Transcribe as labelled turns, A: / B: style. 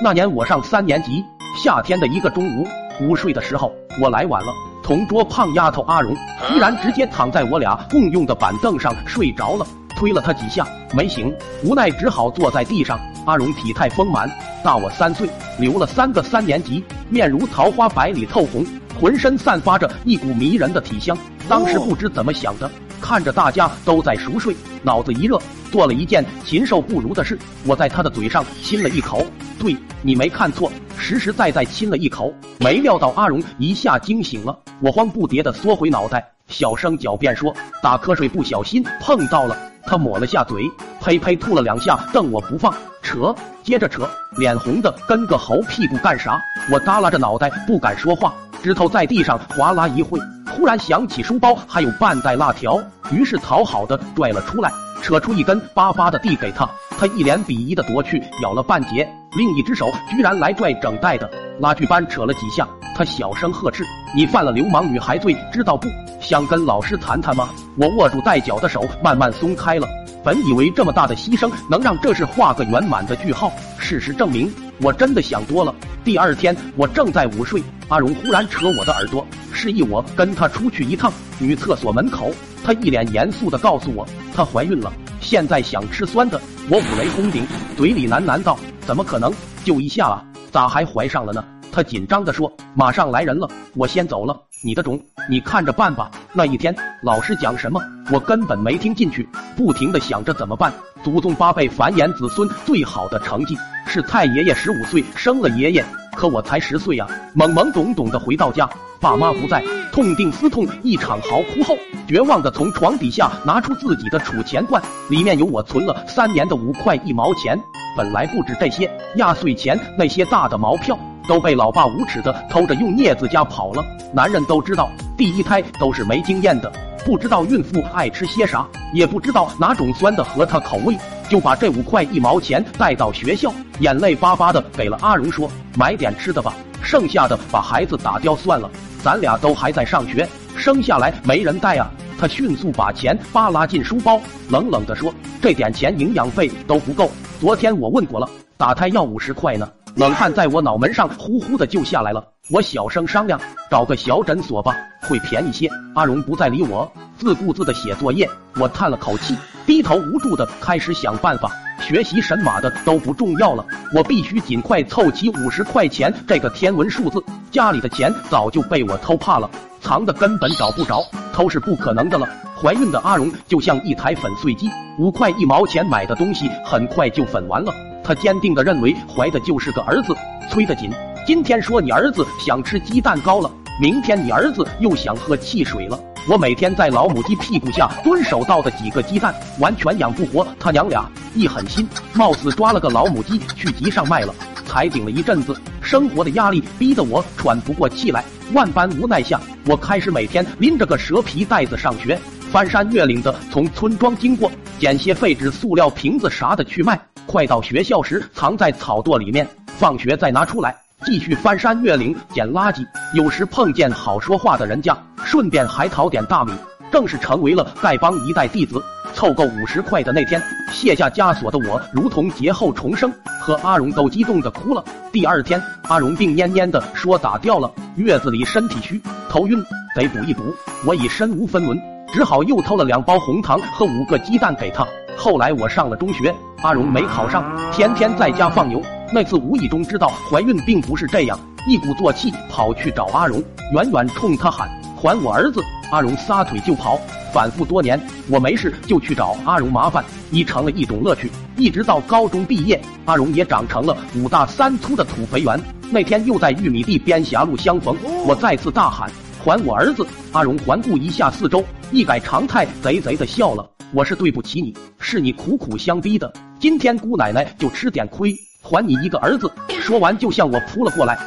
A: 那年我上三年级，夏天的一个中午，午睡的时候我来晚了，同桌胖丫头阿荣居然直接躺在我俩共用的板凳上睡着了，推了她几下没醒，无奈只好坐在地上。阿荣体态丰满，大我三岁，留了三个三年级，面如桃花，白里透红，浑身散发着一股迷人的体香。当时不知怎么想的，看着大家都在熟睡，脑子一热，做了一件禽兽不如的事，我在他的嘴上亲了一口。对你没看错，实实在在亲了一口。没料到阿荣一下惊醒了，我慌不迭的缩回脑袋，小声狡辩说：“打瞌睡不小心碰到了。”他抹了下嘴，呸呸吐了两下，瞪我不放。扯，接着扯，脸红的跟个猴屁股干啥？我耷拉着脑袋不敢说话，指头在地上划拉一会，忽然想起书包还有半袋辣条，于是讨好的拽了出来，扯出一根巴巴的递给他。他一脸鄙夷的夺去，咬了半截，另一只手居然来拽整袋的，拉锯般扯了几下。他小声呵斥：“你犯了流氓女孩罪，知道不？想跟老师谈谈吗？”我握住带脚的手慢慢松开了。本以为这么大的牺牲能让这事画个圆满的句号，事实证明我真的想多了。第二天我正在午睡，阿荣忽然扯我的耳朵，示意我跟他出去一趟。女厕所门口，她一脸严肃的告诉我，她怀孕了，现在想吃酸的。我五雷轰顶，嘴里喃喃道：“怎么可能？就一下啊，咋还怀上了呢？”他紧张地说：“马上来人了，我先走了，你的种，你看着办吧。”那一天老师讲什么，我根本没听进去，不停的想着怎么办。祖宗八辈繁衍子孙最好的成绩是太爷爷十五岁生了爷爷，可我才十岁呀！懵懵懂懂的回到家，爸妈不在，痛定思痛，一场嚎哭后，绝望的从床底下拿出自己的储钱罐，里面有我存了三年的五块一毛钱。本来不止这些，压岁钱那些大的毛票。都被老爸无耻的偷着用镊子夹跑了。男人都知道，第一胎都是没经验的，不知道孕妇爱吃些啥，也不知道哪种酸的合她口味，就把这五块一毛钱带到学校，眼泪巴巴的给了阿荣，说买点吃的吧，剩下的把孩子打掉算了，咱俩都还在上学，生下来没人带啊。他迅速把钱扒拉进书包，冷冷的说：“这点钱营养费都不够，昨天我问过了，打胎要五十块呢。”冷汗在我脑门上呼呼的就下来了，我小声商量，找个小诊所吧，会便宜些。阿荣不再理我，自顾自的写作业。我叹了口气，低头无助的开始想办法。学习神马的都不重要了，我必须尽快凑齐五十块钱这个天文数字。家里的钱早就被我偷怕了，藏的根本找不着，偷是不可能的了。怀孕的阿荣就像一台粉碎机，五块一毛钱买的东西很快就粉完了。他坚定的认为怀的就是个儿子，催得紧。今天说你儿子想吃鸡蛋糕了，明天你儿子又想喝汽水了。我每天在老母鸡屁股下蹲守到的几个鸡蛋，完全养不活他娘俩。一狠心，貌似抓了个老母鸡去集上卖了。才顶了一阵子，生活的压力逼得我喘不过气来。万般无奈下，我开始每天拎着个蛇皮袋子上学，翻山越岭的从村庄经过，捡些废纸、塑料瓶子啥的去卖。快到学校时，藏在草垛里面，放学再拿出来，继续翻山越岭捡垃圾。有时碰见好说话的人家，顺便还讨点大米，正式成为了丐帮一代弟子。凑够五十块的那天，卸下枷锁的我如同劫后重生，和阿荣都激动的哭了。第二天，阿荣病蔫蔫的说打掉了，月子里身体虚，头晕，得补一补。我已身无分文，只好又偷了两包红糖和五个鸡蛋给他。后来我上了中学，阿荣没考上，天天在家放牛。那次无意中知道怀孕并不是这样，一鼓作气跑去找阿荣，远远冲他喊：“还我儿子！”阿荣撒腿就跑。反复多年，我没事就去找阿荣麻烦，已成了一种乐趣。一直到高中毕业，阿荣也长成了五大三粗的土肥圆。那天又在玉米地边狭路相逢，我再次大喊：“还我儿子！”阿荣环顾一下四周，一改常态，贼贼的笑了。我是对不起你，是你苦苦相逼的。今天姑奶奶就吃点亏，还你一个儿子。说完，就向我扑了过来。